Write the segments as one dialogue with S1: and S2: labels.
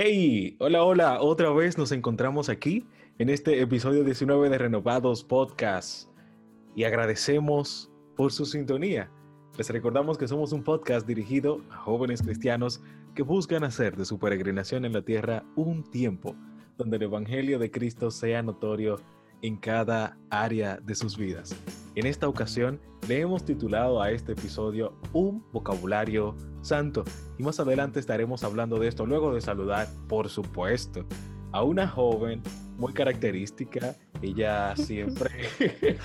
S1: Hey, hola, hola, otra vez nos encontramos aquí en este episodio 19 de Renovados Podcast y agradecemos por su sintonía. Les recordamos que somos un podcast dirigido a jóvenes cristianos que buscan hacer de su peregrinación en la tierra un tiempo donde el Evangelio de Cristo sea notorio en cada área de sus vidas. En esta ocasión le hemos titulado a este episodio Un vocabulario santo y más adelante estaremos hablando de esto luego de saludar, por supuesto, a una joven muy característica. Ella siempre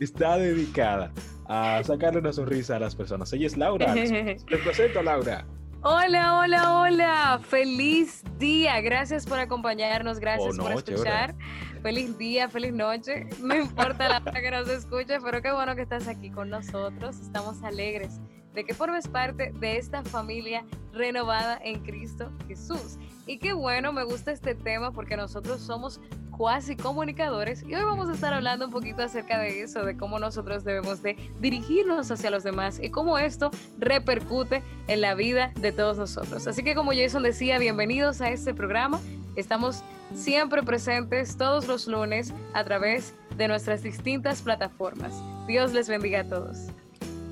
S1: está dedicada a sacarle una sonrisa a las personas. Ella es Laura. Les presento a Laura.
S2: Hola, hola, hola. Feliz día. Gracias por acompañarnos. Gracias
S1: Oh,
S2: por escuchar. Feliz día, feliz noche. No importa la hora que nos escuche, pero qué bueno que estás aquí con nosotros. Estamos alegres de que formes parte de esta familia renovada en Cristo Jesús. Y qué bueno, me gusta este tema porque nosotros somos cuasi comunicadores y hoy vamos a estar hablando un poquito acerca de eso, de cómo nosotros debemos de dirigirnos hacia los demás y cómo esto repercute en la vida de todos nosotros. Así que como Jason decía, bienvenidos a este programa. Estamos siempre presentes todos los lunes a través de nuestras distintas plataformas. Dios les bendiga a todos.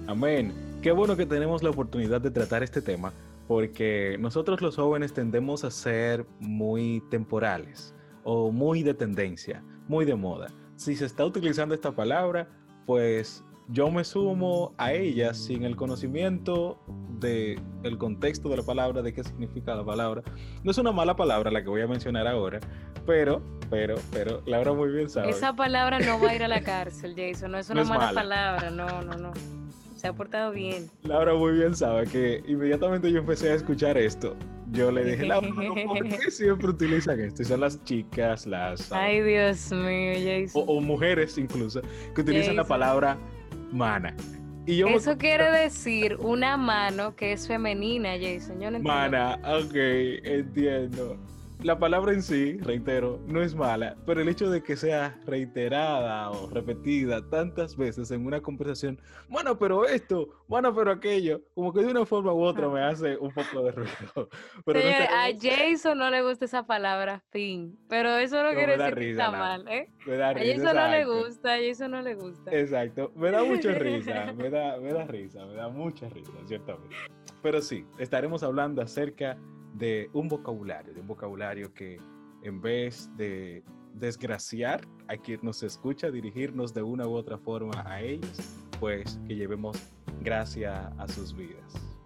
S1: Amén. Qué bueno que tenemos la oportunidad de tratar este tema porque nosotros los jóvenes tendemos a ser muy temporales o muy de tendencia, muy de moda. Si se está utilizando esta palabra, pues yo me sumo a ella sin el conocimiento del el contexto de la palabra, de qué significa la palabra. No es una mala palabra la que voy a mencionar ahora, pero, pero, pero, Laura muy bien sabe.
S2: Esa palabra no va a ir a la cárcel, Jason. No es una
S1: No es
S2: mala,
S1: mala.
S2: palabra. No, no, no. Se ha portado bien.
S1: Laura muy bien sabe que inmediatamente yo empecé a escuchar esto, yo le dije, Laura, ¿pero ¿por qué siempre utilizan esto? Y son las chicas, las...
S2: Ay, Dios mío, Jason.
S1: o mujeres incluso, que utilizan la palabra mana. Y yo me-
S2: Eso quiere decir una mano que es femenina, Jason. Yo no entiendo.
S1: Mana, ok, entiendo. La palabra en sí, reitero, no es mala, pero el hecho de que sea reiterada o repetida tantas veces en una conversación, bueno, pero esto, bueno, pero aquello, como que de una forma u otra me hace un poco de ruido. Pero no
S2: Señores, a Jason no le gusta esa palabra, fin. Pero eso no
S1: No,
S2: quiere decir que
S1: risa,
S2: está
S1: Laura.
S2: mal, ¿eh?
S1: me da
S2: A
S1: risa,
S2: Jason no le
S1: exacto.
S2: gusta, a Jason no le gusta.
S1: Exacto, me da mucha risa, me da, me da risa, me da mucha risa, ciertamente. Pero sí, estaremos hablando acerca de un vocabulario, de un vocabulario que en vez de desgraciar a quien nos escucha, dirigirnos de una u otra forma a ellos, pues que llevemos gracia a sus vidas.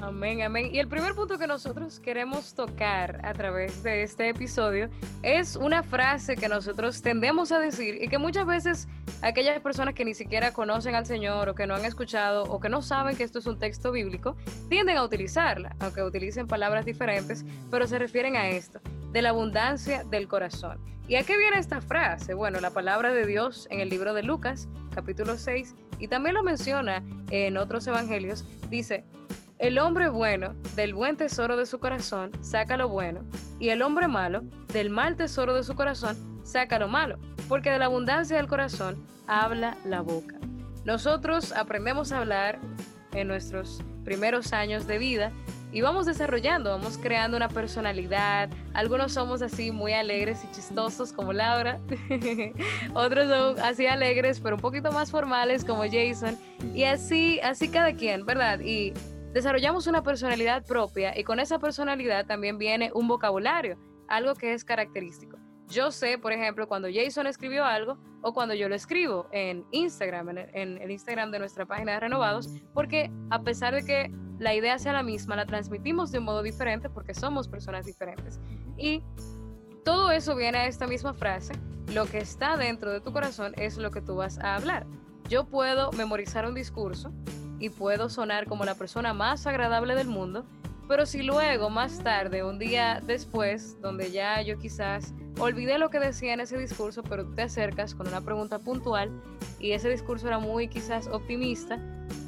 S2: Amén, amén. Y el primer punto que nosotros queremos tocar a través de este episodio es una frase que nosotros tendemos a decir y que muchas veces aquellas personas que ni siquiera conocen al Señor o que no han escuchado o que no saben que esto es un texto bíblico, tienden a utilizarla, aunque utilicen palabras diferentes, pero se refieren a esto, de la abundancia del corazón. ¿Y a qué viene esta frase? Bueno, la palabra de Dios en el libro de Lucas, capítulo 6, y también lo menciona en otros evangelios, dice, el hombre bueno del buen tesoro de su corazón saca lo bueno, y el hombre malo del mal tesoro de su corazón saca lo malo, porque de la abundancia del corazón habla la boca. Nosotros aprendemos a hablar en nuestros primeros años de vida y vamos desarrollando, vamos creando una personalidad. Algunos somos así muy alegres y chistosos como Laura, otros son así alegres pero un poquito más formales como Jason y así, así cada quien, ¿verdad? Y desarrollamos una personalidad propia y con esa personalidad también viene un vocabulario, algo que es característico. Yo sé, por ejemplo, cuando Jason escribió algo o cuando yo lo escribo en Instagram, en el, en el Instagram de nuestra página de Renovados, porque a pesar de que la idea sea la misma, la transmitimos de un modo diferente porque somos personas diferentes. Y todo eso viene a esta misma frase, lo que está dentro de tu corazón es lo que tú vas a hablar. Yo puedo memorizar un discurso y puedo sonar como la persona más agradable del mundo, Pero si luego, más tarde, un día después, donde ya yo quizás olvidé lo que decía en ese discurso, pero te acercas con una pregunta puntual y ese discurso era muy quizás optimista,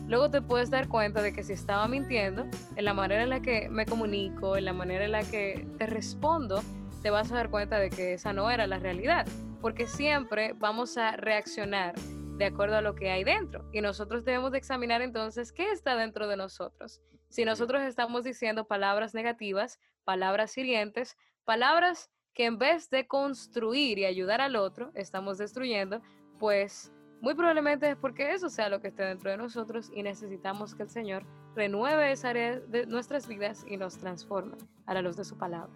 S2: luego te puedes dar cuenta de que si estaba mintiendo, en la manera en la que me comunico, en la manera en la que te respondo, te vas a dar cuenta de que esa no era la realidad, porque siempre vamos a reaccionar de acuerdo a lo que hay dentro. Y nosotros debemos de examinar entonces qué está dentro de nosotros. Si nosotros estamos diciendo palabras negativas, palabras hirientes, palabras que en vez de construir y ayudar al otro, estamos destruyendo, pues muy probablemente es porque eso sea lo que esté dentro de nosotros y necesitamos que el Señor renueve esa área de nuestras vidas y nos transforme a la luz de su palabra.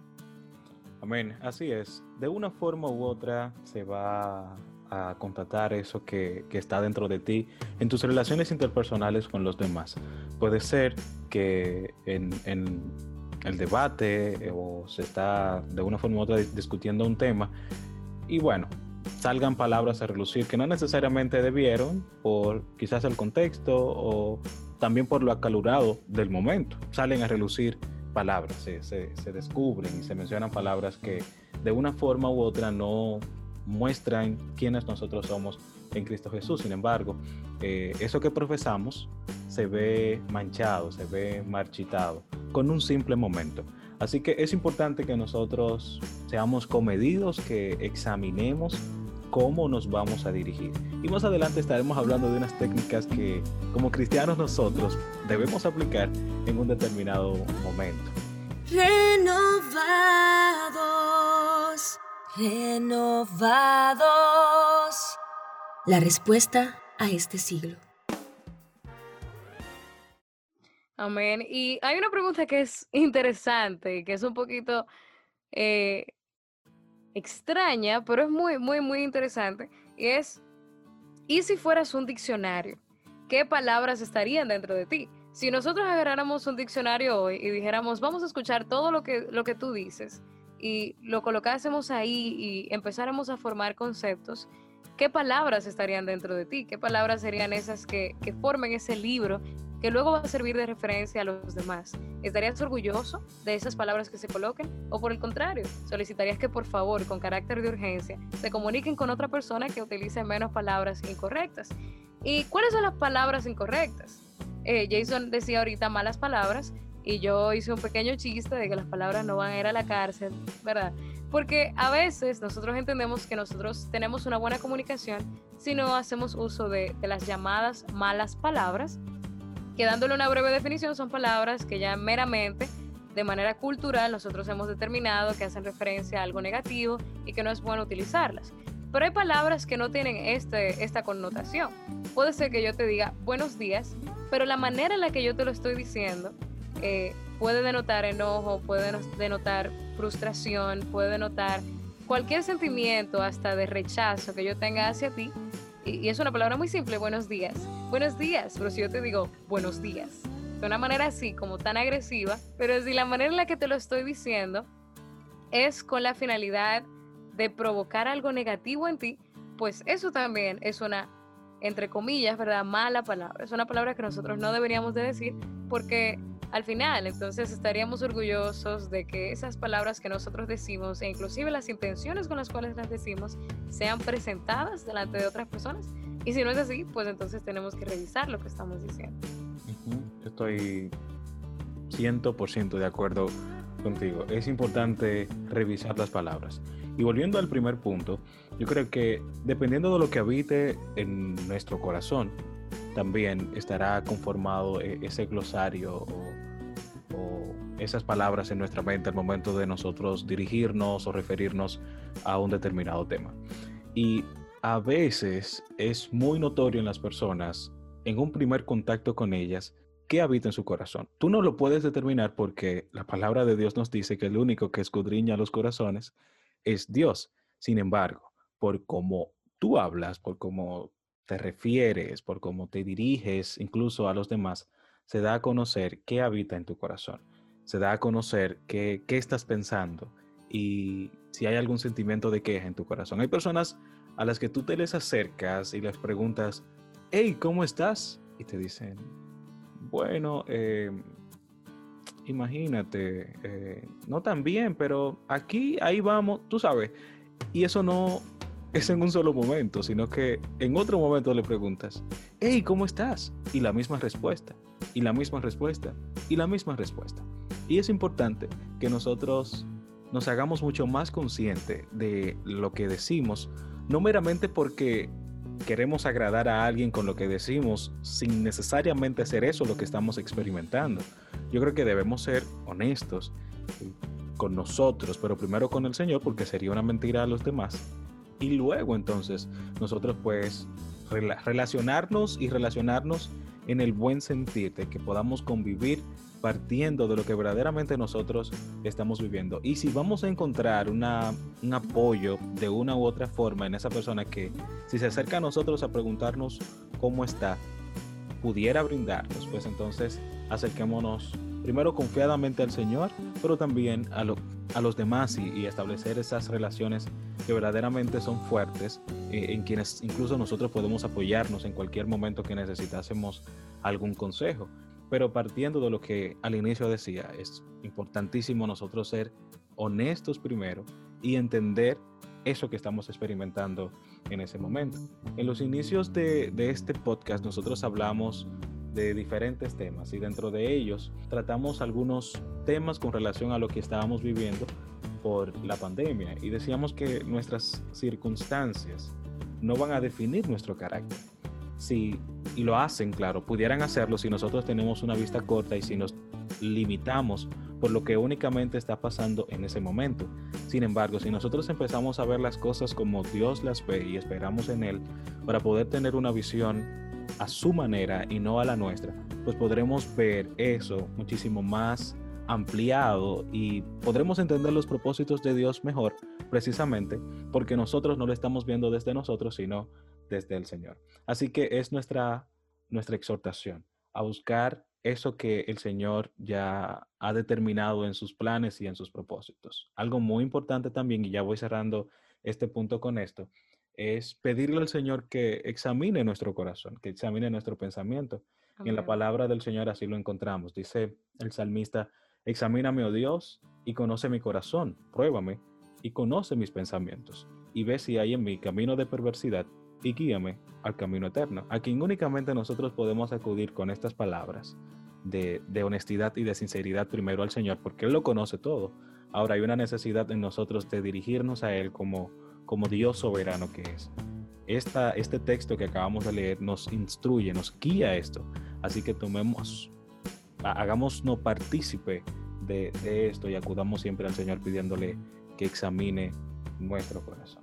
S1: Amén, así es. De una forma u otra se va a contatar eso que, que, está dentro de ti en tus relaciones interpersonales con los demás. Puede ser que en, el debate o se está de una forma u otra discutiendo un tema y bueno, salgan palabras a relucir que no necesariamente debieron por quizás el contexto o también por lo acalorado del momento. Salen a relucir palabras, se, se descubren y se mencionan palabras que de una forma u otra no muestran quiénes nosotros somos en Cristo Jesús. Sin embargo, eh, eso que profesamos se ve manchado, se ve marchitado con un simple momento. Así que es importante que nosotros seamos comedidos, que examinemos cómo nos vamos a dirigir. Y más adelante estaremos hablando de unas técnicas que como cristianos nosotros debemos aplicar en un determinado momento.
S3: Renovados renovados. La respuesta a este siglo.
S2: Amén. Y hay una pregunta que es interesante, que es un poquito eh, extraña, pero es muy, muy, muy interesante. Y es, ¿y si fueras un diccionario? ¿Qué palabras estarían dentro de ti? Si nosotros agarráramos un diccionario hoy y dijéramos, vamos a escuchar todo lo que, lo que tú dices, y lo colocásemos ahí y empezáramos a formar conceptos, ¿qué palabras estarían dentro de ti? ¿Qué palabras serían esas que, que formen ese libro que luego va a servir de referencia a los demás? ¿Estarías orgulloso de esas palabras que se coloquen? ¿O por el contrario, solicitarías que por favor, con carácter de urgencia, se comuniquen con otra persona que utilice menos palabras incorrectas? ¿Y cuáles son las palabras incorrectas? Eh, Jason decía ahorita malas palabras y yo hice un pequeño chiste de que las palabras no van a ir a la cárcel, ¿verdad? Porque a veces nosotros entendemos que nosotros tenemos una buena comunicación si no hacemos uso de, de las llamadas malas palabras, que dándole una breve definición son palabras que ya meramente de manera cultural nosotros hemos determinado que hacen referencia a algo negativo y que no es bueno utilizarlas. Pero hay palabras que no tienen este, esta connotación. Puede ser que yo te diga buenos días, pero la manera en la que yo te lo estoy diciendo eh, puede denotar enojo, puede denotar frustración, puede denotar cualquier sentimiento hasta de rechazo que yo tenga hacia ti. Y, es una palabra muy simple, buenos días. Buenos días, pero si yo te digo buenos días, de una manera así, como tan agresiva, pero si la manera en la que te lo estoy diciendo es con la finalidad de provocar algo negativo en ti, pues eso también es una, entre comillas, ¿verdad? Mala palabra. Es una palabra que nosotros no deberíamos de decir porque al final. Entonces estaríamos orgullosos de que esas palabras que nosotros decimos e inclusive las intenciones con las cuales las decimos sean presentadas delante de otras personas. Y si no es así, pues entonces tenemos que revisar lo que estamos diciendo.
S1: Estoy 100% de acuerdo contigo. Es importante revisar las palabras. Y volviendo al primer punto, yo creo que dependiendo de lo que habite en nuestro corazón, también estará conformado e-, ese glosario o, esas palabras en nuestra mente al momento de nosotros dirigirnos o referirnos a un determinado tema. Y a veces es muy notorio en las personas, en un primer contacto con ellas, qué habita en su corazón. Tú no lo puedes determinar porque la palabra de Dios nos dice que el único que escudriña los corazones es Dios. Sin embargo, por cómo tú hablas, por cómo te refieres, por cómo te diriges incluso a los demás, se da a conocer qué habita en tu corazón. Se da a conocer qué, qué estás pensando y si hay algún sentimiento de queja en tu corazón. Hay personas a las que tú te les acercas y les preguntas, hey, ¿cómo estás? Y te dicen, bueno, eh, imagínate, eh, no tan bien, pero aquí, ahí vamos, tú sabes. Y eso no es en un solo momento, sino que en otro momento le preguntas, hey, ¿cómo estás? Y la misma respuesta, y la misma respuesta, y la misma respuesta. Y es importante que nosotros nos hagamos mucho más consciente de lo que decimos, no meramente porque queremos agradar a alguien con lo que decimos, sin necesariamente ser eso lo que estamos experimentando. Yo creo que debemos ser honestos con nosotros, pero primero con el Señor, porque sería una mentira a los demás. Y luego entonces nosotros pues relacionarnos y relacionarnos en el buen sentir de que podamos convivir partiendo de lo que verdaderamente nosotros estamos viviendo. Y si vamos a encontrar un apoyo de una u otra forma en esa persona que si se acerca a nosotros a preguntarnos cómo está, pudiera brindarnos, pues entonces acerquémonos primero confiadamente al Señor, pero también a, a los demás y, establecer esas relaciones que verdaderamente son fuertes, eh, en quienes incluso nosotros podemos apoyarnos en cualquier momento que necesitásemos algún consejo. Pero partiendo de lo que al inicio decía, es importantísimo nosotros ser honestos primero y entender eso que estamos experimentando en ese momento. En los inicios de, de este podcast nosotros hablamos de diferentes temas y dentro de ellos tratamos algunos temas con relación a lo que estábamos viviendo por la pandemia y decíamos que nuestras circunstancias no van a definir nuestro carácter. Si y lo hacen, claro, pudieran hacerlo si nosotros tenemos una vista corta y si nos limitamos por lo que únicamente está pasando en ese momento. Sin embargo, si nosotros empezamos a ver las cosas como Dios las ve y esperamos en Él para poder tener una visión a su manera y no a la nuestra, pues podremos ver eso muchísimo más ampliado y podremos entender los propósitos de Dios mejor precisamente porque nosotros no lo estamos viendo desde nosotros, sino desde el Señor. Así que es nuestra, nuestra exhortación a buscar eso que el Señor ya ha determinado en sus planes y en sus propósitos. Algo muy importante también, y ya voy cerrando este punto con esto, es pedirle al Señor que examine nuestro corazón, que examine nuestro pensamiento. Y en la palabra del Señor así lo encontramos. Dice el salmista, examíname, oh Dios, y conoce mi corazón, pruébame y conoce mis pensamientos, y ve si hay en mí camino de perversidad y guíame al camino eterno, a quien únicamente nosotros podemos acudir con estas palabras de, honestidad y de sinceridad primero al Señor, porque Él lo conoce todo. Ahora hay una necesidad en nosotros de dirigirnos a Él como, como Dios soberano que es. Esta, este texto que acabamos de leer nos instruye, nos guía esto. Así que tomemos, hagamos no partícipe de, de esto y acudamos siempre al Señor pidiéndole que examine nuestro corazón.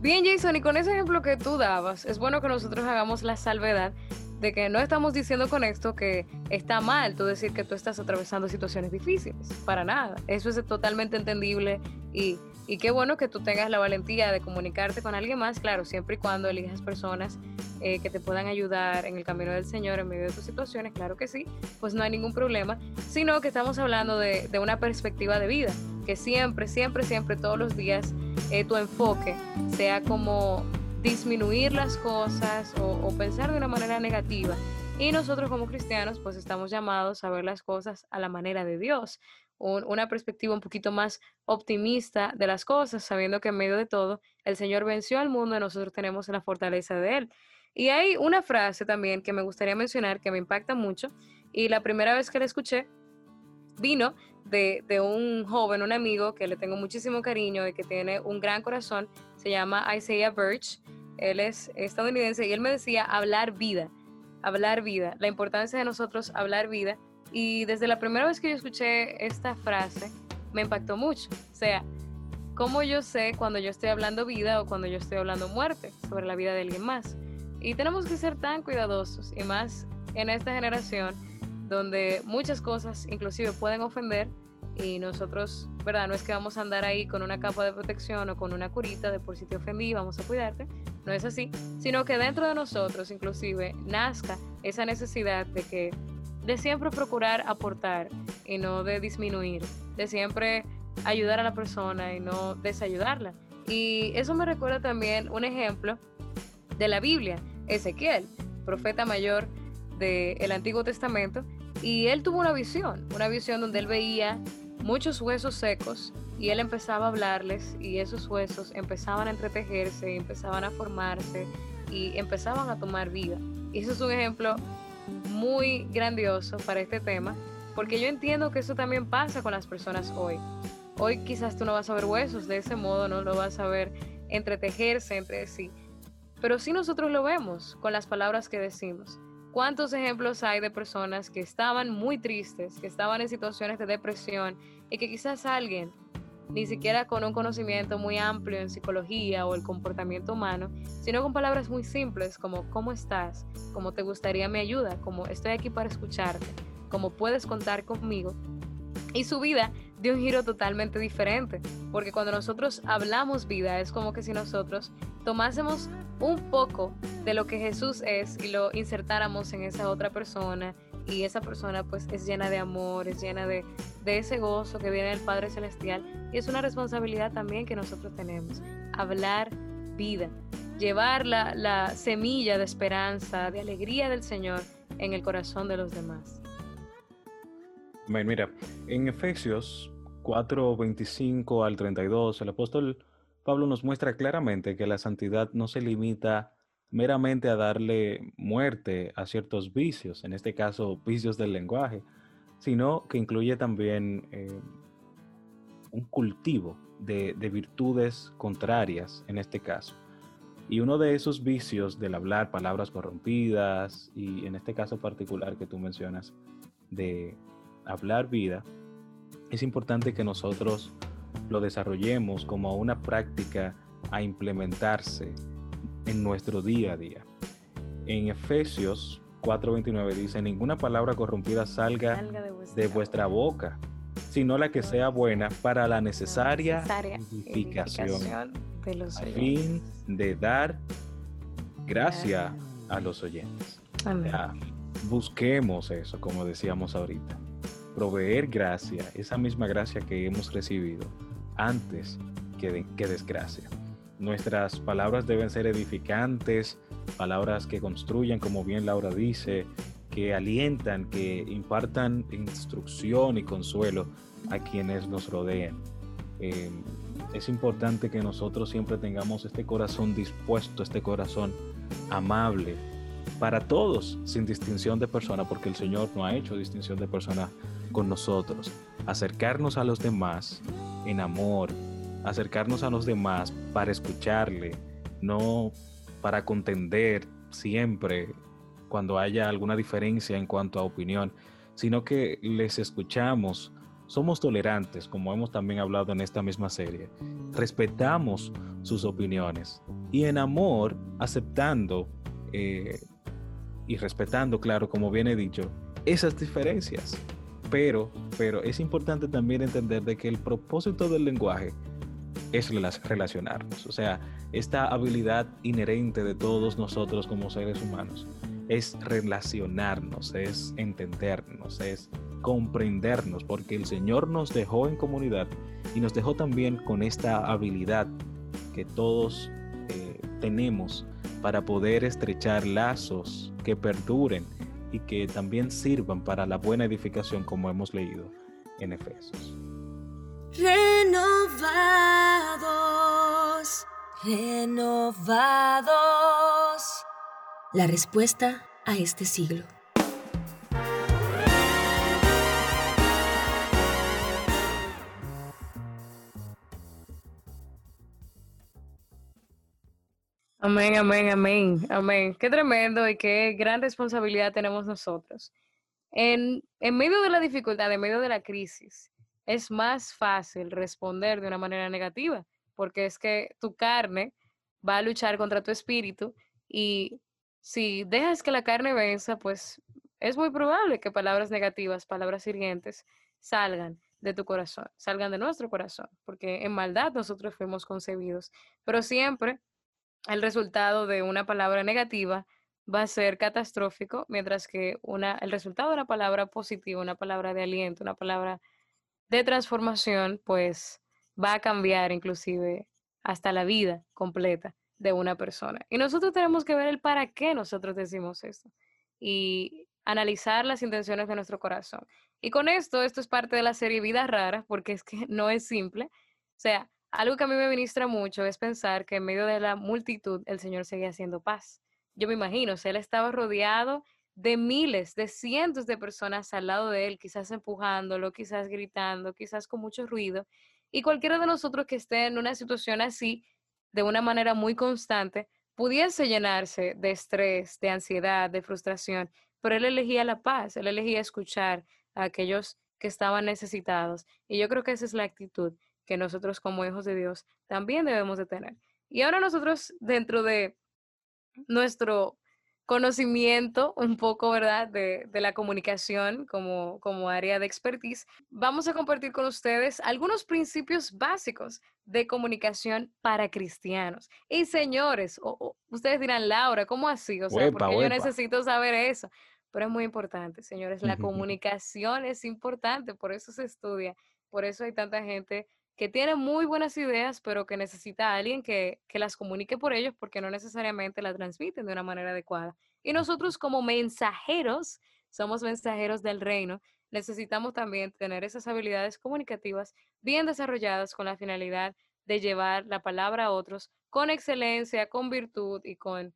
S2: Bien, Jason, y con ese ejemplo que tú dabas, es bueno que nosotros hagamos la salvedad de que no estamos diciendo con esto que está mal tú decir que tú estás atravesando situaciones difíciles, para nada. Eso es totalmente entendible y, y qué bueno que tú tengas la valentía de comunicarte con alguien más, claro, siempre y cuando elijas personas eh, que te puedan ayudar en el camino del Señor en medio de tus situaciones, claro que sí, pues no hay ningún problema, sino que estamos hablando de, de una perspectiva de vida, que siempre, siempre, siempre, todos los días eh, tu enfoque sea como disminuir las cosas o, pensar de una manera negativa. Y nosotros como cristianos pues estamos llamados a ver las cosas a la manera de Dios, una perspectiva un poquito más optimista de las cosas, sabiendo que en medio de todo el Señor venció al mundo y nosotros tenemos la fortaleza de Él. Y hay una frase también que me gustaría mencionar que me impacta mucho y la primera vez que la escuché vino de, un joven, un amigo que le tengo muchísimo cariño y que tiene un gran corazón, se llama Isaiah Birch, él es estadounidense y él me decía hablar vida, hablar vida, la importancia de nosotros hablar vida. Y desde la primera vez que yo escuché esta frase, me impactó mucho. O sea, ¿cómo yo sé cuando yo estoy hablando vida o cuando yo estoy hablando muerte sobre la vida de alguien más? Y tenemos que ser tan cuidadosos y más en esta generación donde muchas cosas inclusive pueden ofender y nosotros, ¿verdad? No es que vamos a andar ahí con una capa de protección o con una curita de por si te ofendí, vamos a cuidarte, no es así, sino que dentro de nosotros inclusive nazca esa necesidad de que de siempre procurar aportar y no de disminuir, de siempre ayudar a la persona y no desayudarla. Y eso me recuerda también un ejemplo de la Biblia, Ezequiel, profeta mayor del Antiguo Testamento, Y él tuvo una visión, una visión donde él veía muchos huesos secos y él empezaba a hablarles y esos huesos empezaban a entretejerse, empezaban a formarse y empezaban a tomar vida. Y eso es un ejemplo muy grandioso para este tema, porque yo entiendo que eso también pasa con las personas hoy. Hoy quizás tú no vas a ver huesos de ese modo, no lo vas a ver entretejerse entre sí, pero sí nosotros lo vemos con las palabras que decimos. ¿Cuántos ejemplos hay de personas que estaban muy tristes, que estaban en situaciones de depresión y que quizás alguien ni siquiera con un conocimiento muy amplio en psicología o el comportamiento humano, sino con palabras muy simples como ¿cómo estás? ¿Cómo te gustaría mi ayuda? como estoy aquí para escucharte? ¿Cómo puedes contar conmigo? Y su vida dio un giro totalmente diferente, porque cuando nosotros hablamos vida es como que si nosotros tomásemos un poco de lo que Jesús es y lo insertáramos en esa otra persona y esa persona pues es llena de amor, es llena de, de ese gozo que viene del Padre Celestial y es una responsabilidad también que nosotros tenemos, hablar vida, llevar la, la semilla de esperanza, de alegría del Señor en el corazón de los demás.
S1: Mira, en Efesios 4, 25 al 32, el apóstol Pablo nos muestra claramente que la santidad no se limita meramente a darle muerte a ciertos vicios, en este caso vicios del lenguaje, sino que incluye también eh, un cultivo de, de, virtudes contrarias en este caso. Y uno de esos vicios del hablar palabras corrompidas y en este caso particular que tú mencionas de hablar vida, es importante que nosotros lo desarrollemos como una práctica a implementarse en nuestro día a día. En Efesios 4:29 dice, ninguna palabra corrompida salga, de, vuestra, boca, sino la que sea buena para la necesaria, edificación, de los a fin de dar gracia a los oyentes. busquemos eso, como decíamos ahorita. Proveer gracia, esa misma gracia que hemos recibido antes que, desgracia. Nuestras palabras deben ser edificantes, palabras que construyan, como bien Laura dice, que alientan, que impartan instrucción y consuelo a quienes nos rodean. Eh, es importante que nosotros siempre tengamos este corazón dispuesto, este corazón amable para todos, sin distinción de persona, porque el Señor no ha hecho distinción de persona con nosotros. Acercarnos a los demás en amor, acercarnos a los demás para escucharle, no para contender siempre cuando haya alguna diferencia en cuanto a opinión, sino que les escuchamos, somos tolerantes, como hemos también hablado en esta misma serie, respetamos sus opiniones y en amor aceptando eh, y respetando, claro, como bien he dicho, esas diferencias. Pero, pero es importante también entender de que el propósito del lenguaje es relacionarnos. O sea, esta habilidad inherente de todos nosotros como seres humanos es relacionarnos, es entendernos, es comprendernos, porque el Señor nos dejó en comunidad y nos dejó también con esta habilidad que todos eh, tenemos para poder estrechar lazos que perduren y que también sirvan para la buena edificación como hemos leído en Efesios
S3: renovados, renovados. La respuesta a este siglo.
S2: Amén, amén, amén, amén. Qué tremendo y qué gran responsabilidad tenemos nosotros. En, en medio de la dificultad, en medio de la crisis, es más fácil responder de una manera negativa, porque es que tu carne va a luchar contra tu espíritu y si dejas que la carne venza, pues es muy probable que palabras negativas, palabras hirientes, salgan de tu corazón, salgan de nuestro corazón, porque en maldad nosotros fuimos concebidos, pero siempre el resultado de una palabra negativa va a ser catastrófico, mientras que una, el resultado de una palabra positiva, una palabra de aliento, una palabra de transformación, pues va a cambiar inclusive hasta la vida completa de una persona. Y nosotros tenemos que ver el para qué nosotros decimos esto. Y analizar las intenciones de nuestro corazón. Y con esto, esto es parte de la serie Vida Rara, porque es que no es simple. O sea, algo que a mí me ministra mucho es pensar que en medio de la multitud el Señor seguía haciendo paz. Yo me imagino, o él estaba rodeado de miles, de cientos de personas al lado de él, quizás empujándolo, quizás gritando, quizás con mucho ruido. Y cualquiera de nosotros que esté en una situación así, de una manera muy constante, pudiese llenarse de estrés, de ansiedad, de frustración, pero él elegía la paz, él elegía escuchar a aquellos que estaban necesitados. Y yo creo que esa es la actitud que nosotros como hijos de Dios también debemos de tener. Y ahora nosotros dentro de nuestro conocimiento un poco, ¿verdad?, de, la comunicación como, como área de expertise, vamos a compartir con ustedes algunos principios básicos de comunicación para cristianos. Y señores, ustedes dirán, Laura, ¿cómo así? O sea, porque yo necesito saber eso. Pero es muy importante, señores, la comunicación es importante, por eso se estudia, por eso hay tanta gente que tiene muy buenas ideas, pero que necesita a alguien que, que, las comunique por ellos porque no necesariamente las transmiten de una manera adecuada. Y nosotros como mensajeros, somos mensajeros del reino, necesitamos también tener esas habilidades comunicativas bien desarrolladas con la finalidad de llevar la palabra a otros con excelencia, con virtud y con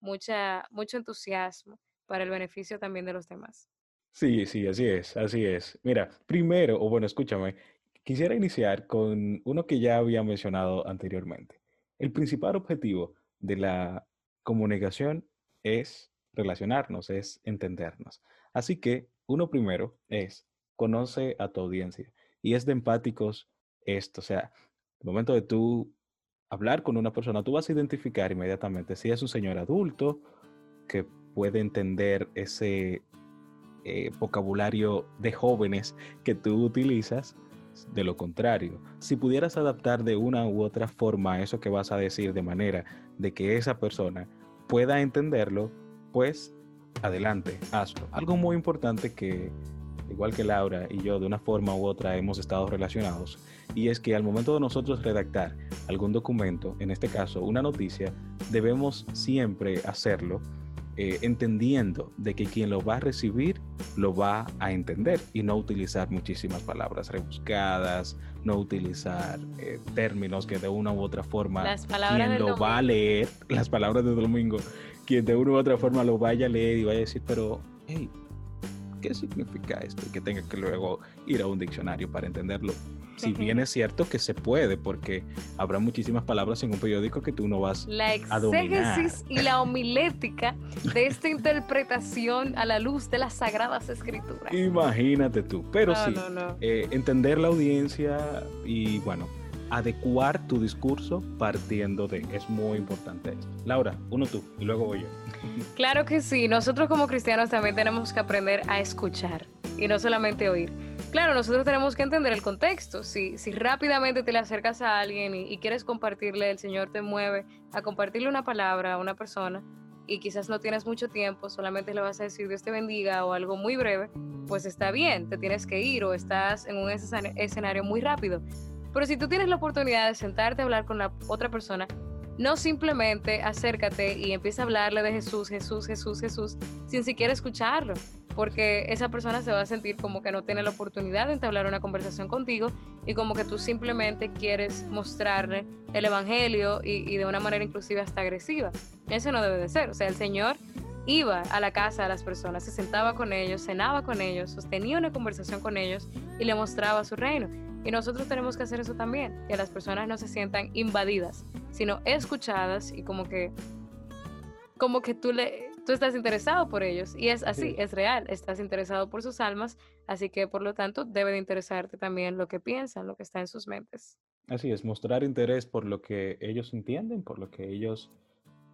S2: mucha, mucho entusiasmo para el beneficio también de los demás.
S1: Sí, sí, así es, así es. Mira, primero, o bueno, escúchame, Quisiera iniciar con uno que ya había mencionado anteriormente. El principal objetivo de la comunicación es relacionarnos, es entendernos. Así que uno primero es conoce a tu audiencia y es de empáticos esto, o sea, el momento de tú hablar con una persona, tú vas a identificar inmediatamente si es un señor adulto que puede entender ese eh, vocabulario de jóvenes que tú utilizas de lo contrario, si pudieras adaptar de una u otra forma eso que vas a decir de manera de que esa persona pueda entenderlo, pues adelante, hazlo. Algo muy importante que, igual que Laura y yo, de una forma u otra hemos estado relacionados, y es que al momento de nosotros redactar algún documento, en este caso una noticia, debemos siempre hacerlo eh, entendiendo de que quien lo va a recibir lo va a entender y no utilizar muchísimas palabras rebuscadas, no utilizar eh, términos que de una u otra forma quien lo va a leer, las palabras de domingo, quien de una u otra forma lo vaya a leer y vaya a decir, pero, hey, ¿qué significa esto? Y que tenga que luego ir a un diccionario para entenderlo si bien es cierto que se puede, porque habrá muchísimas palabras en un periódico que tú no vas a dominar.
S2: La exégesis y la homilética de esta interpretación a la luz de las sagradas escrituras.
S1: Imagínate tú, pero sí, eh, entender la audiencia y bueno, adecuar tu discurso partiendo de, es muy importante esto. Laura, uno tú y luego voy yo.
S2: Claro que sí, nosotros como cristianos también tenemos que aprender a escuchar y no solamente oír. Claro, nosotros tenemos que entender el contexto. Si, si rápidamente te le acercas a alguien y, quieres compartirle, el Señor te mueve a compartirle una palabra a una persona y quizás no tienes mucho tiempo, solamente le vas a decir Dios te bendiga o algo muy breve, pues está bien, te tienes que ir o estás en un escenario muy rápido. Pero si tú tienes la oportunidad de sentarte a hablar con la otra persona, no simplemente acércate y empieza a hablarle de Jesús, Jesús, Jesús, Jesús, sin siquiera escucharlo porque esa persona se va a sentir como que no tiene la oportunidad de entablar una conversación contigo y como que tú simplemente quieres mostrarle el Evangelio y, de una manera inclusive hasta agresiva. Eso no debe de ser. O sea, el Señor iba a la casa de las personas, se sentaba con ellos, cenaba con ellos, sostenía una conversación con ellos y le mostraba su reino. Y nosotros tenemos que hacer eso también, que las personas no se sientan invadidas, sino escuchadas y como que como que tú le tú estás interesado por ellos. Y es así, es real, estás interesado por sus almas, así que por lo tanto debe de interesarte también lo que piensan, lo que está en sus mentes.
S1: Así es, mostrar interés por lo que ellos entienden, por lo que ellos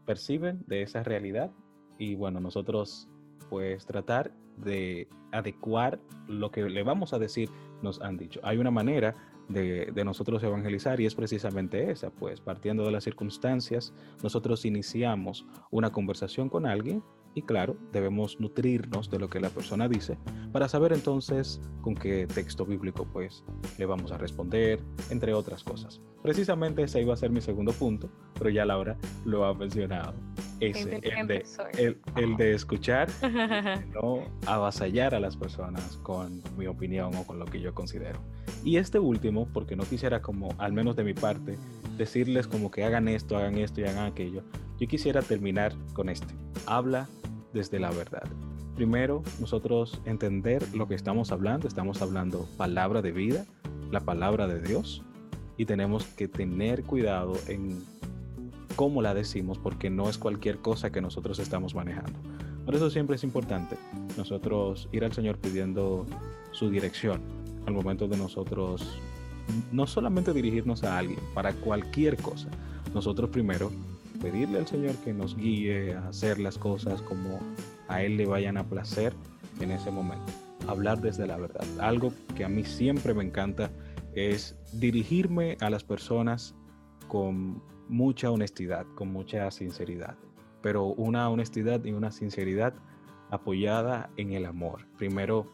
S1: perciben de esa realidad. Y bueno, nosotros pues tratar de adecuar lo que le vamos a decir nos han dicho. Hay una manera de, nosotros evangelizar y es precisamente esa, pues partiendo de las circunstancias, nosotros iniciamos una conversación con alguien y claro, debemos nutrirnos de lo que la persona dice para saber entonces con qué texto bíblico pues le vamos a responder, entre otras cosas. Precisamente ese iba a ser mi segundo punto, pero ya Laura lo ha mencionado. Ese, el de, escuchar, no avasallar a las personas con mi opinión o con lo que yo considero. Y este último, porque no quisiera como, al menos de mi parte, decirles como que hagan esto, hagan esto y hagan aquello, yo quisiera terminar con este. Habla desde la verdad. Primero, nosotros entender lo que estamos hablando, estamos hablando palabra de vida, la palabra de Dios, y tenemos que tener cuidado en cómo la decimos, porque no es cualquier cosa que nosotros estamos manejando. Por eso siempre es importante nosotros ir al Señor pidiendo su dirección al momento de nosotros no solamente dirigirnos a alguien, para cualquier cosa. Nosotros primero pedirle al Señor que nos guíe a hacer las cosas como a Él le vayan a placer en ese momento. Hablar desde la verdad. Algo que a mí siempre me encanta es dirigirme a las personas con mucha honestidad, con mucha sinceridad, pero una honestidad y una sinceridad apoyada en el amor. Primero,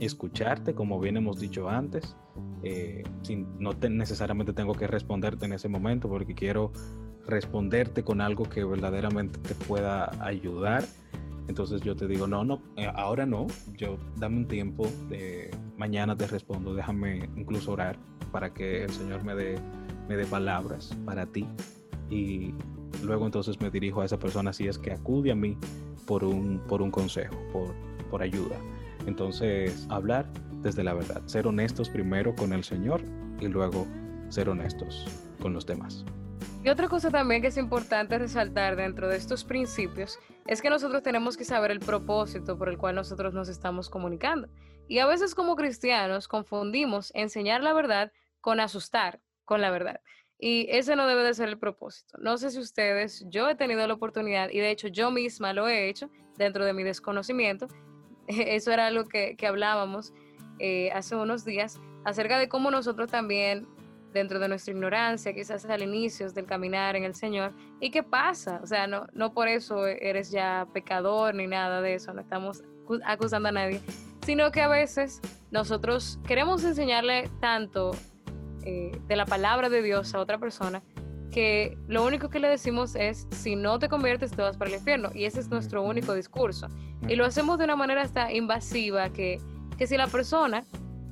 S1: escucharte, como bien hemos dicho antes, eh, sin, no necesariamente tengo que responderte en ese momento porque quiero responderte con algo que verdaderamente te pueda ayudar. Entonces yo te digo, no, no, eh, ahora no, yo dame un tiempo, de mañana te respondo, déjame incluso orar para que el Señor me dé me dé palabras para ti y luego entonces me dirijo a esa persona si es que acude a mí por un, por un consejo, por, por ayuda. Entonces, hablar desde la verdad, ser honestos primero con el Señor y luego ser honestos con los demás.
S2: Y otra cosa también que es importante resaltar dentro de estos principios es que nosotros tenemos que saber el propósito por el cual nosotros nos estamos comunicando. Y a veces como cristianos confundimos enseñar la verdad con asustar con la verdad. Y ese no debe de ser el propósito. No sé si ustedes, yo he tenido la oportunidad y de hecho yo misma lo he hecho dentro de mi desconocimiento. Eso era algo que, que hablábamos eh, hace unos días acerca de cómo nosotros también dentro de nuestra ignorancia, quizás al inicio del caminar en el Señor, y qué pasa, o sea, no, no por eso eres ya pecador ni nada de eso, no estamos acusando a nadie, sino que a veces nosotros queremos enseñarle tanto eh, de la palabra de Dios a otra persona, que lo único que le decimos es, si no te conviertes, te vas para el infierno. Y ese es nuestro único discurso. Y lo hacemos de una manera hasta invasiva, que, que si la persona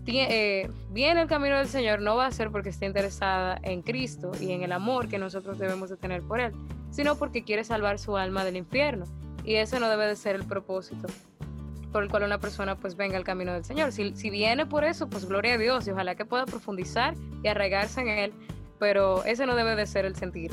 S2: eh, viene el camino del Señor, no va a ser porque esté interesada en Cristo y en el amor que nosotros debemos de tener por Él, sino porque quiere salvar su alma del infierno. Y ese no debe de ser el propósito por el cual una persona pues venga al camino del Señor. Si, si viene por eso, pues gloria a Dios y ojalá que pueda profundizar y arraigarse en Él, pero ese no debe de ser el sentir.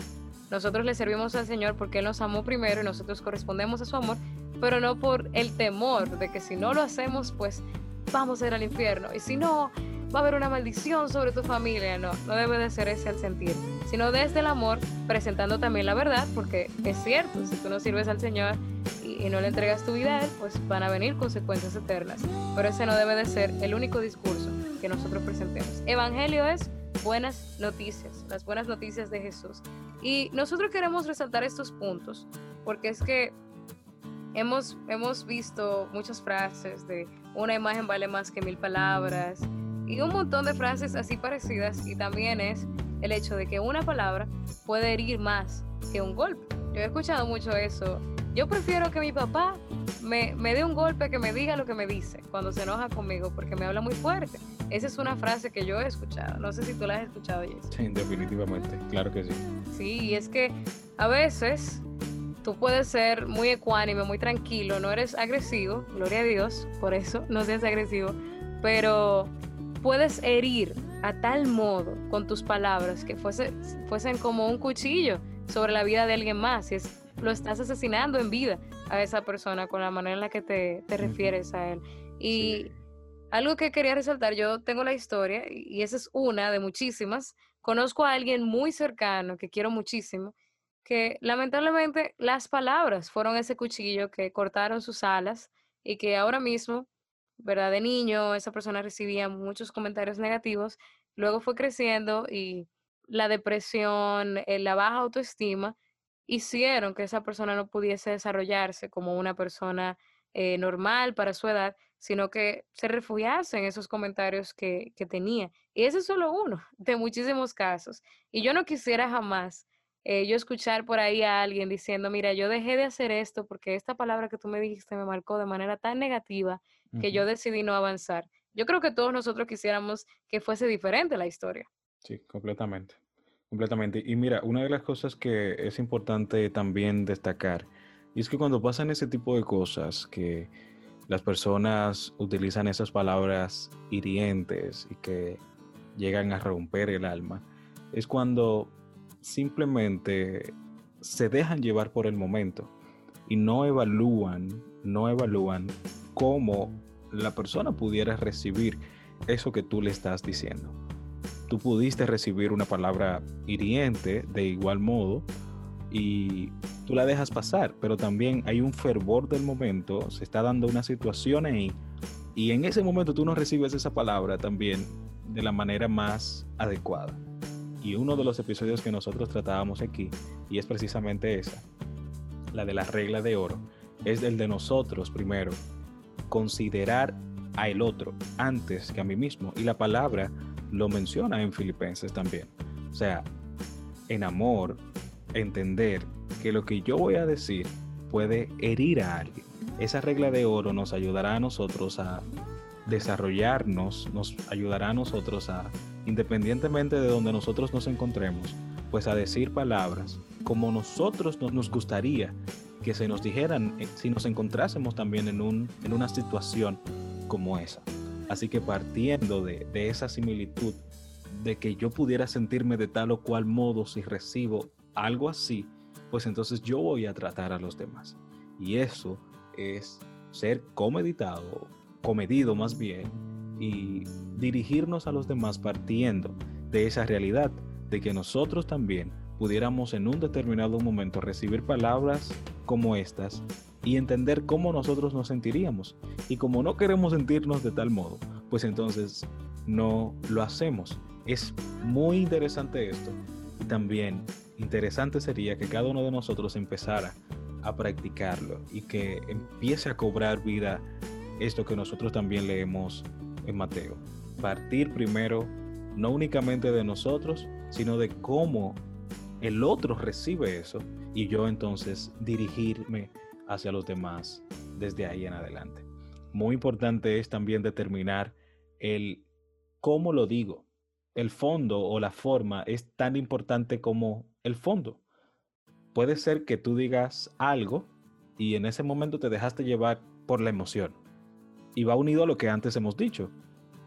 S2: Nosotros le servimos al Señor porque Él nos amó primero y nosotros correspondemos a su amor, pero no por el temor de que si no lo hacemos, pues vamos a ir al infierno. Y si no, va a haber una maldición sobre tu familia. No, no debe de ser ese el sentir, sino desde el amor, presentando también la verdad, porque es cierto, si tú no sirves al Señor, y no le entregas tu vida pues van a venir consecuencias eternas. Pero ese no debe de ser el único discurso que nosotros presentemos. Evangelio es buenas noticias, las buenas noticias de Jesús. Y nosotros queremos resaltar estos puntos, porque es que hemos, hemos visto muchas frases de una imagen vale más que mil palabras y un montón de frases así parecidas y también es el hecho de que una palabra puede herir más que un golpe. Yo he escuchado mucho eso yo prefiero que mi papá me, me dé un golpe que me diga lo que me dice cuando se enoja conmigo porque me habla muy fuerte. Esa es una frase que yo he escuchado. No sé si tú la has escuchado.
S1: Sí, definitivamente. Claro que sí.
S2: Sí, y es que a veces tú puedes ser muy ecuánime, muy tranquilo, no eres agresivo, gloria a Dios, por eso no seas agresivo, pero puedes herir a tal modo con tus palabras que fuese, fuesen como un cuchillo sobre la vida de alguien más. Y es lo estás asesinando en vida a esa persona con la manera en la que te, refieres a él. Y algo que quería resaltar, yo tengo la historia y esa es una de muchísimas. Conozco a alguien muy cercano que quiero muchísimo, que lamentablemente las palabras fueron ese cuchillo que cortaron sus alas y que ahora mismo, ¿verdad? De niño, esa persona recibía muchos comentarios negativos, luego fue creciendo y la depresión, eh, la baja autoestima hicieron que esa persona no pudiese desarrollarse como una persona eh, normal para su edad, sino que se refugiase en esos comentarios que, tenía. Y ese es solo uno de muchísimos casos. Y yo no quisiera jamás eh, yo escuchar por ahí a alguien diciendo, mira, yo dejé de hacer esto porque esta palabra que tú me dijiste me marcó de manera tan negativa que yo decidí no avanzar. Yo creo que todos nosotros quisiéramos que fuese diferente la historia.
S1: Sí, completamente. Completamente. Y mira, una de las cosas que es importante también destacar, es que cuando pasan ese tipo de cosas, que las personas utilizan esas palabras hirientes y que llegan a romper el alma, es cuando simplemente se dejan llevar por el momento y no evalúan, no evalúan cómo la persona pudiera recibir eso que tú le estás diciendo. Tú pudiste recibir una palabra hiriente de igual modo y tú la dejas pasar, pero también hay un fervor del momento, se está dando una situación ahí y en ese momento tú no recibes esa palabra también de la manera más adecuada. Y uno de los episodios que nosotros tratábamos aquí, y es precisamente esa, la de la regla de oro, es el de nosotros primero, considerar a el otro antes que a mí mismo. Y la palabra lo menciona en Filipenses también. O sea, en amor, entender que lo que yo voy a decir puede herir a alguien. Esa regla de oro nos ayudará a nosotros a desarrollarnos, nos ayudará a nosotros a independientemente de donde nosotros nos encontremos, pues a decir palabras como nosotros nos gustaría que se nos dijeran eh, si nos encontrásemos también en, un, en una situación como esa. Así que partiendo de, de esa similitud, de que yo pudiera sentirme de tal o cual modo si recibo algo así, pues entonces yo voy a tratar a los demás. Y eso es ser comeditado, comedido más bien, y dirigirnos a los demás partiendo de esa realidad, de que nosotros también pudiéramos en un determinado momento recibir palabras como estas y entender cómo nosotros nos sentiríamos. Y como no queremos sentirnos de tal modo, pues entonces no lo hacemos. Es muy interesante esto. Y también interesante sería que cada uno de nosotros empezara a practicarlo y que empiece a cobrar vida esto que nosotros también leemos en Mateo. Partir primero no únicamente de nosotros, sino de cómo el otro recibe eso y yo entonces dirigirme hacia los demás desde ahí en adelante. Muy importante es también determinar el cómo lo digo. El fondo o la forma es tan importante como el fondo. Puede ser que tú digas algo y en ese momento te dejaste llevar por la emoción y va unido a lo que antes hemos dicho.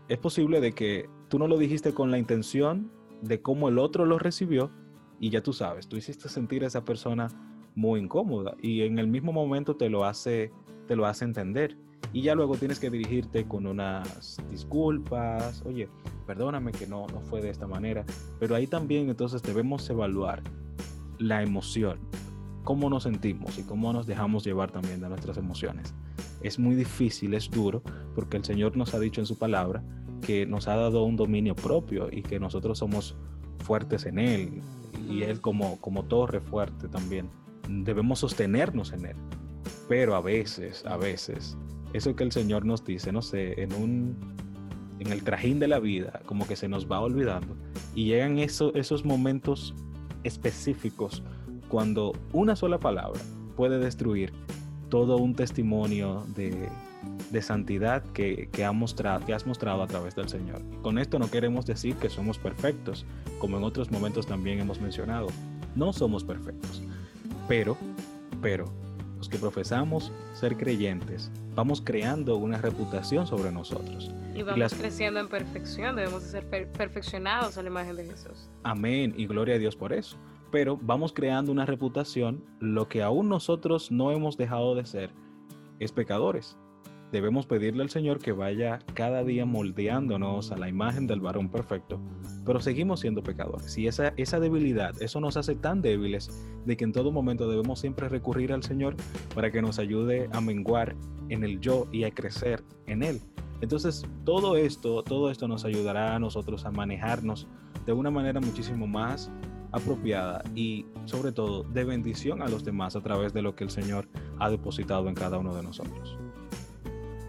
S1: Es posible de que tú no lo dijiste con la intención de cómo el otro lo recibió y ya tú sabes, tú hiciste sentir a esa persona muy incómoda y en el mismo momento te lo hace te lo hace entender. Y ya luego tienes que dirigirte con unas disculpas, oye, perdóname que no no fue de esta manera, pero ahí también entonces debemos evaluar la emoción, cómo nos sentimos y cómo nos dejamos llevar también de nuestras emociones. Es muy difícil, es duro, porque el Señor nos ha dicho en su palabra que nos ha dado un dominio propio y que nosotros somos fuertes en Él y Él como, como torre fuerte también. Debemos sostenernos en Él. Pero a veces, a veces, eso que el Señor nos dice, no sé, en un en el trajín de la vida, como que se nos va olvidando y llegan esos, esos momentos específicos cuando una sola palabra puede destruir todo un testimonio de, santidad que, ha mostrado, que has mostrado a través del Señor. Con esto no queremos decir que somos perfectos, como en otros momentos también hemos mencionado. No somos perfectos, pero, pero, los que profesamos ser creyentes, vamos creando una reputación sobre nosotros.
S2: Y vamos creciendo en perfección, debemos ser perfeccionados a la imagen de Jesús.
S1: Amén, y gloria a Dios por eso pero vamos creando una reputación, lo que aún nosotros no hemos dejado de ser es pecadores. Debemos pedirle al Señor que vaya cada día moldeándonos a la imagen del varón perfecto, pero seguimos siendo pecadores. Y esa, esa debilidad, eso nos hace tan débiles de que en todo momento debemos siempre recurrir al Señor para que nos ayude a menguar en el yo y a crecer en Él. Entonces, todo esto, todo esto nos ayudará a nosotros a manejarnos de una manera muchísimo más apropiada y sobre todo de bendición a los demás a través de lo que el Señor ha depositado en cada uno de nosotros.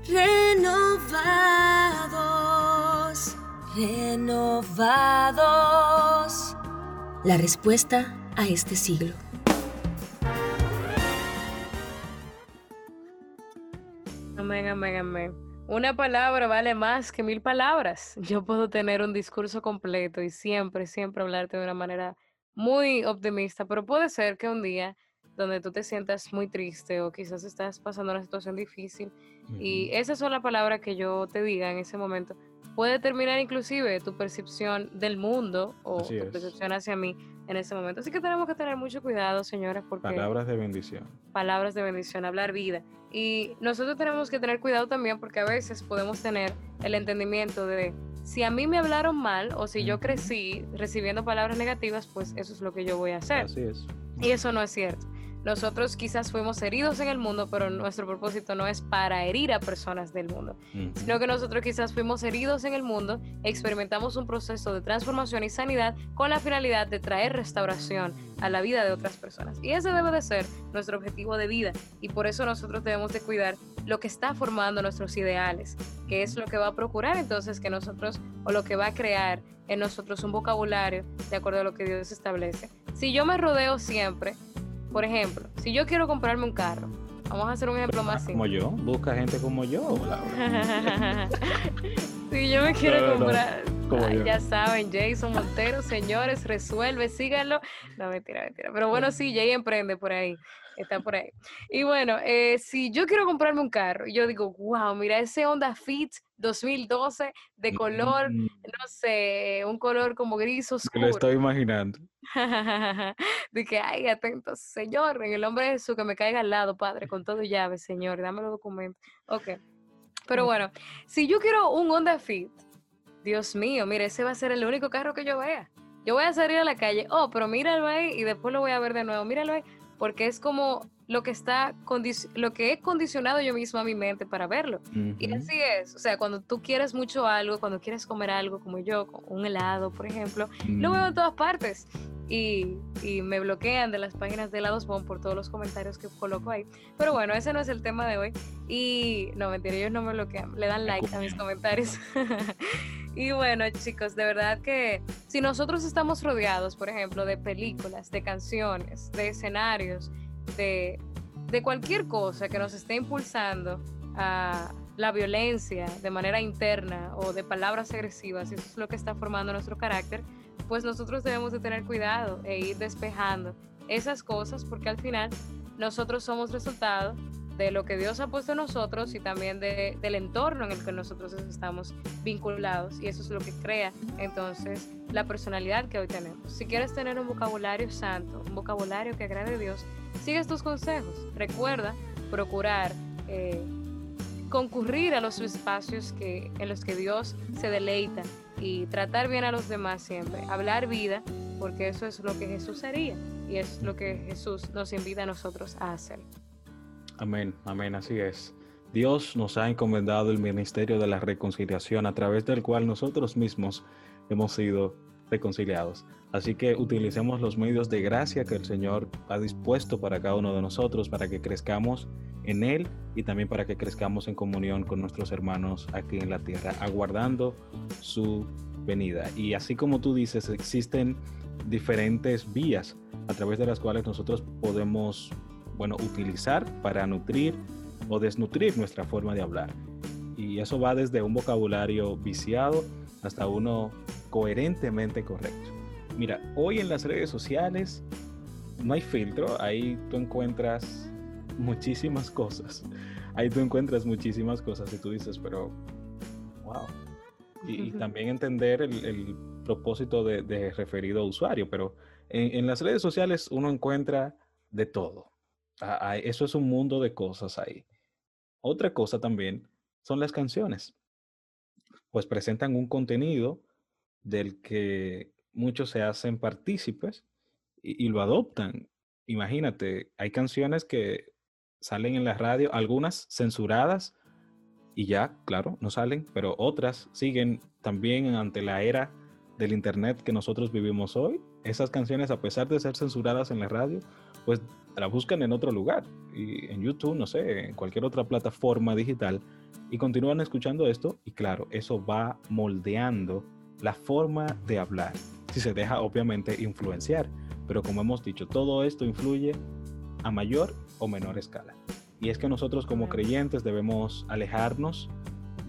S3: Renovados, renovados. La respuesta a este siglo.
S2: Amén, amén, amén. Una palabra vale más que mil palabras. Yo puedo tener un discurso completo y siempre, siempre hablarte de una manera muy optimista, pero puede ser que un día donde tú te sientas muy triste o quizás estás pasando una situación difícil y esa es la palabra que yo te diga en ese momento puede determinar inclusive tu percepción del mundo o tu percepción hacia mí en ese momento. Así que tenemos que tener mucho cuidado, señores, porque...
S1: Palabras de bendición.
S2: Palabras de bendición, hablar vida. Y nosotros tenemos que tener cuidado también porque a veces podemos tener el entendimiento de si a mí me hablaron mal o si yo crecí recibiendo palabras negativas, pues eso es lo que yo voy a hacer.
S1: Así es.
S2: Y eso no es cierto. Nosotros quizás fuimos heridos en el mundo, pero nuestro propósito no es para herir a personas del mundo, sino que nosotros quizás fuimos heridos en el mundo, experimentamos un proceso de transformación y sanidad con la finalidad de traer restauración a la vida de otras personas. Y ese debe de ser nuestro objetivo de vida y por eso nosotros debemos de cuidar lo que está formando nuestros ideales, que es lo que va a procurar entonces que nosotros o lo que va a crear en nosotros un vocabulario de acuerdo a lo que Dios establece. Si yo me rodeo siempre por ejemplo, si yo quiero comprarme un carro, vamos a hacer un ejemplo más
S1: simple. Como yo, busca gente como yo.
S2: si yo me quiero comprar, ya saben, Jason Montero, señores, resuelve, síganlo. No, mentira, mentira. Pero bueno, sí, Jay emprende por ahí está por ahí. Y bueno, eh, si yo quiero comprarme un carro, yo digo, wow, mira ese Honda Fit 2012 de color, mm. no sé, un color como gris oscuro.
S1: lo estoy imaginando.
S2: de que, ay, atento, señor, en el nombre de Jesús, que me caiga al lado, Padre, con todo llave, Señor, dame los documentos. Ok. Pero bueno, si yo quiero un Honda Fit, Dios mío, mira, ese va a ser el único carro que yo vea. Yo voy a salir a la calle, oh, pero míralo ahí y después lo voy a ver de nuevo, míralo ahí porque es como lo que está lo que he condicionado yo mismo a mi mente para verlo. Y así es, o sea, cuando tú quieres mucho algo, cuando quieres comer algo como yo, un helado, por ejemplo, lo veo en mm. todas partes. Y, y, me bloquean de las páginas de helados Bon por todos los comentarios que coloco ahí. Pero bueno, ese no es el tema de hoy. Y no, mentira, ellos no me bloquean, le dan like a mis comentarios. y bueno, chicos, de verdad que si nosotros estamos rodeados, por ejemplo, de películas, de canciones, de escenarios, de, cualquier cosa que nos esté impulsando a la violencia de manera interna o de palabras agresivas, y eso es lo que está formando nuestro carácter, pues nosotros debemos de tener cuidado e ir despejando esas cosas porque al final nosotros somos resultado de lo que Dios ha puesto en nosotros y también del entorno en el que nosotros estamos vinculados y eso es lo que crea entonces la personalidad que hoy tenemos. Si quieres tener un vocabulario santo, un vocabulario que agrade a Dios, sigue estos consejos. Recuerda procurar eh, concurrir a los espacios que, en los que Dios se deleita y tratar bien a los demás siempre, hablar vida, porque eso es lo que Jesús haría y es lo que Jesús nos invita a nosotros a hacer.
S1: Amén, amén, así es. Dios nos ha encomendado el ministerio de la reconciliación a través del cual nosotros mismos hemos sido reconciliados. Así que utilicemos los medios de gracia que el Señor ha dispuesto para cada uno de nosotros, para que crezcamos en Él y también para que crezcamos en comunión con nuestros hermanos aquí en la tierra, aguardando su venida. Y así como tú dices, existen diferentes vías a través de las cuales nosotros podemos bueno, utilizar para nutrir o desnutrir nuestra forma de hablar. Y eso va desde un vocabulario viciado hasta uno coherentemente correcto. Mira, hoy en las redes sociales no hay filtro, ahí tú encuentras muchísimas cosas. Ahí tú encuentras muchísimas cosas y tú dices, pero, wow. Y, también entender el, propósito de, referido usuario, pero en las redes sociales uno encuentra de todo eso es un mundo de cosas ahí. Otra cosa también son las canciones, pues presentan un contenido del que muchos se hacen partícipes y, lo adoptan. Imagínate, hay canciones que salen en la radio, algunas censuradas y ya, claro, no salen, pero otras siguen también ante la era del Internet que nosotros vivimos hoy. Esas canciones, a pesar de ser censuradas en la radio, pues la buscan en otro lugar, y en YouTube, no sé, en cualquier otra plataforma digital, y continúan escuchando esto, y claro, eso va moldeando la forma de hablar. Si se deja obviamente influenciar. Pero como hemos dicho, todo esto influye a mayor o menor escala. Y es que nosotros como creyentes debemos alejarnos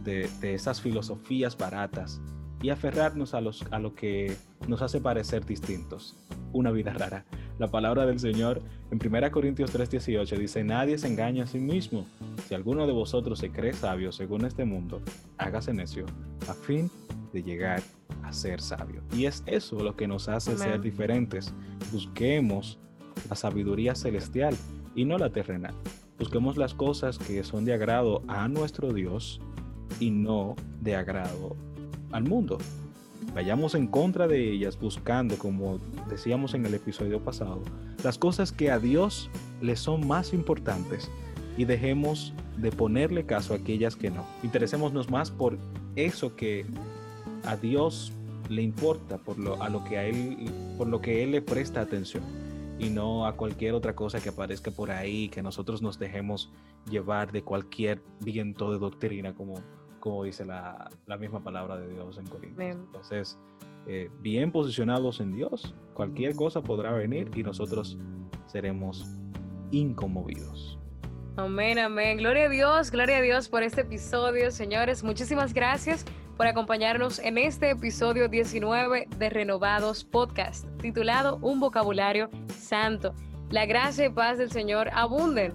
S1: de, esas filosofías baratas y aferrarnos a, los, a lo que nos hace parecer distintos. Una vida rara. La palabra del Señor en 1 Corintios 3:18 dice, nadie se engaña a sí mismo. Si alguno de vosotros se cree sabio según este mundo, hágase necio, a fin de llegar a ser sabio. Y es eso lo que nos hace ser diferentes. Busquemos la sabiduría celestial y no la terrenal. Busquemos las cosas que son de agrado a nuestro Dios y no de agrado al mundo. Vayamos en contra de ellas buscando, como decíamos en el episodio pasado, las cosas que a Dios le son más importantes y dejemos de ponerle caso a aquellas que no. Interesémonos más por eso que a Dios le importa, por lo, a lo que a él, por lo que él le presta atención y no a cualquier otra cosa que aparezca por ahí, que nosotros nos dejemos llevar de cualquier viento de doctrina, como, como dice la, la misma palabra de Dios en Corintios. Entonces, eh, bien posicionados en Dios, cualquier cosa podrá venir y nosotros seremos inconmovidos.
S2: Amén, amén. Gloria a Dios, gloria a Dios por este episodio, señores. Muchísimas gracias por acompañarnos en este episodio 19 de Renovados Podcast, titulado Un vocabulario santo. La gracia y paz del Señor abunden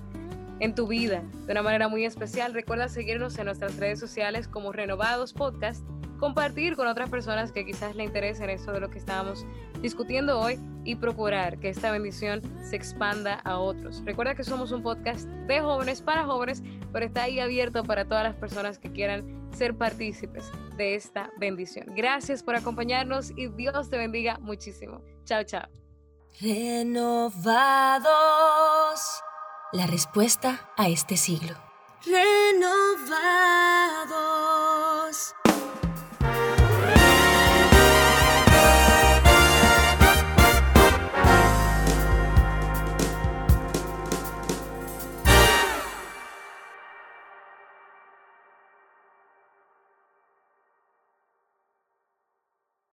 S2: en tu vida de una manera muy especial. Recuerda seguirnos en nuestras redes sociales como Renovados Podcast, compartir con otras personas que quizás le interesen eso de lo que estábamos discutiendo hoy y procurar que esta bendición se expanda a otros. Recuerda que somos un podcast de jóvenes para jóvenes, pero está ahí abierto para todas las personas que quieran ser partícipes de esta bendición. Gracias por acompañarnos y Dios te bendiga muchísimo. Chao, chao.
S3: Renovados. La respuesta a este siglo. Renovados.